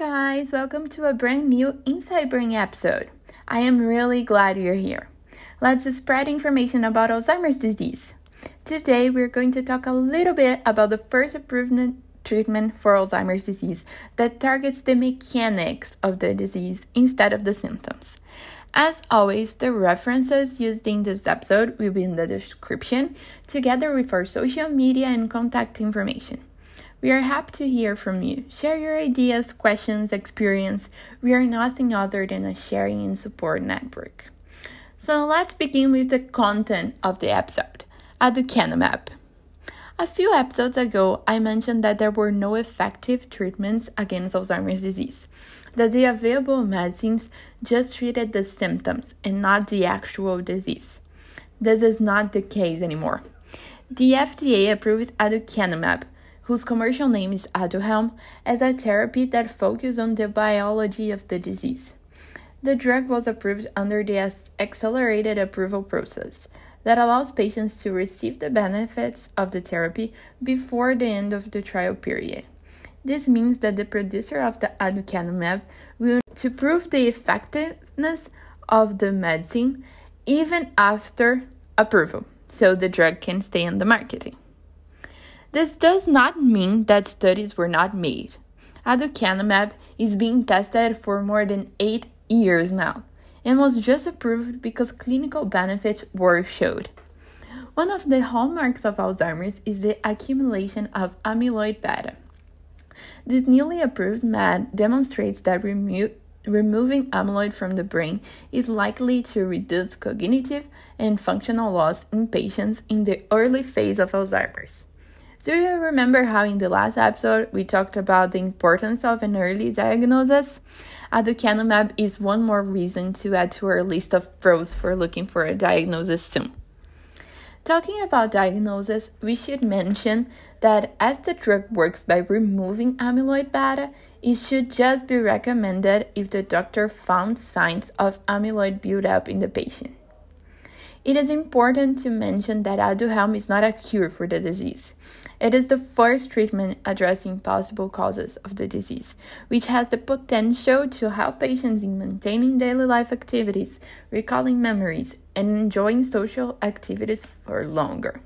guys, welcome to a brand new Inside Brain episode. I am really glad you're here. Let's spread information about Alzheimer's disease. Today, we're going to talk a little bit about the first approved treatment for Alzheimer's disease that targets the mechanics of the disease instead of the symptoms. As always, the references used in this episode will be in the description, together with our social media and contact information. We are happy to hear from you. Share your ideas, questions, experience. We are nothing other than a sharing and support network. So let's begin with the content of the episode aducanumab. A few episodes ago, I mentioned that there were no effective treatments against Alzheimer's disease, that the available medicines just treated the symptoms and not the actual disease. This is not the case anymore. The FDA approved aducanumab whose commercial name is Aduhelm, as a therapy that focuses on the biology of the disease. The drug was approved under the accelerated approval process that allows patients to receive the benefits of the therapy before the end of the trial period. This means that the producer of the aducanumab will to prove the effectiveness of the medicine even after approval, so the drug can stay on the marketing. This does not mean that studies were not made. Aducanumab is being tested for more than 8 years now and was just approved because clinical benefits were showed. One of the hallmarks of Alzheimer's is the accumulation of amyloid beta. This newly approved med demonstrates that remo- removing amyloid from the brain is likely to reduce cognitive and functional loss in patients in the early phase of Alzheimer's. Do you remember how in the last episode we talked about the importance of an early diagnosis? Aducanumab is one more reason to add to our list of pros for looking for a diagnosis soon. Talking about diagnosis, we should mention that as the drug works by removing amyloid beta, it should just be recommended if the doctor found signs of amyloid buildup in the patient. It is important to mention that Aduhelm is not a cure for the disease. It is the first treatment addressing possible causes of the disease, which has the potential to help patients in maintaining daily life activities, recalling memories, and enjoying social activities for longer.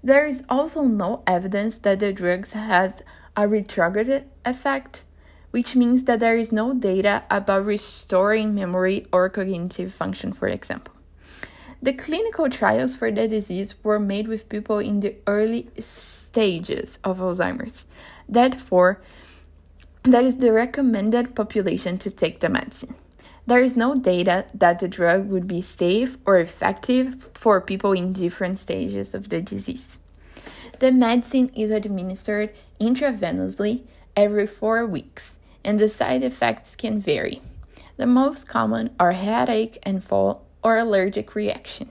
There is also no evidence that the drugs has a retrograde effect, which means that there is no data about restoring memory or cognitive function, for example. The clinical trials for the disease were made with people in the early stages of Alzheimer's. Therefore, that is the recommended population to take the medicine. There is no data that the drug would be safe or effective for people in different stages of the disease. The medicine is administered intravenously every four weeks, and the side effects can vary. The most common are headache and fall or allergic reaction.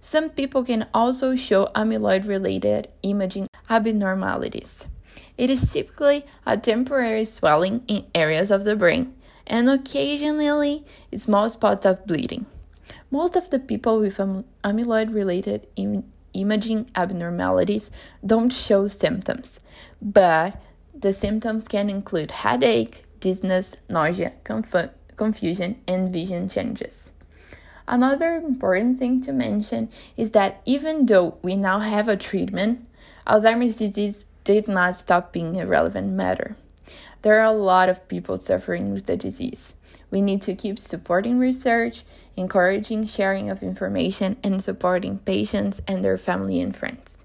Some people can also show amyloid related imaging abnormalities. It is typically a temporary swelling in areas of the brain and occasionally small spots of bleeding. Most of the people with amyloid related Im- imaging abnormalities don't show symptoms, but the symptoms can include headache, dizziness, nausea, conf- confusion, and vision changes. Another important thing to mention is that even though we now have a treatment, Alzheimer's disease did not stop being a relevant matter. There are a lot of people suffering with the disease. We need to keep supporting research, encouraging sharing of information, and supporting patients and their family and friends.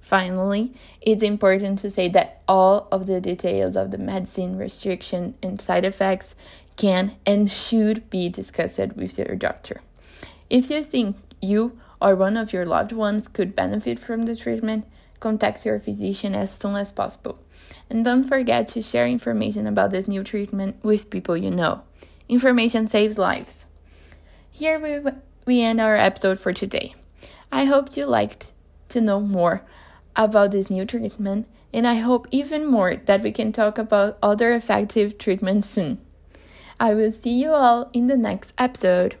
Finally, it's important to say that all of the details of the medicine, restriction, and side effects can and should be discussed with your doctor. If you think you or one of your loved ones could benefit from the treatment, contact your physician as soon as possible. And don't forget to share information about this new treatment with people you know. Information saves lives. Here we, we end our episode for today. I hope you liked to know more about this new treatment, and I hope even more that we can talk about other effective treatments soon. I will see you all in the next episode.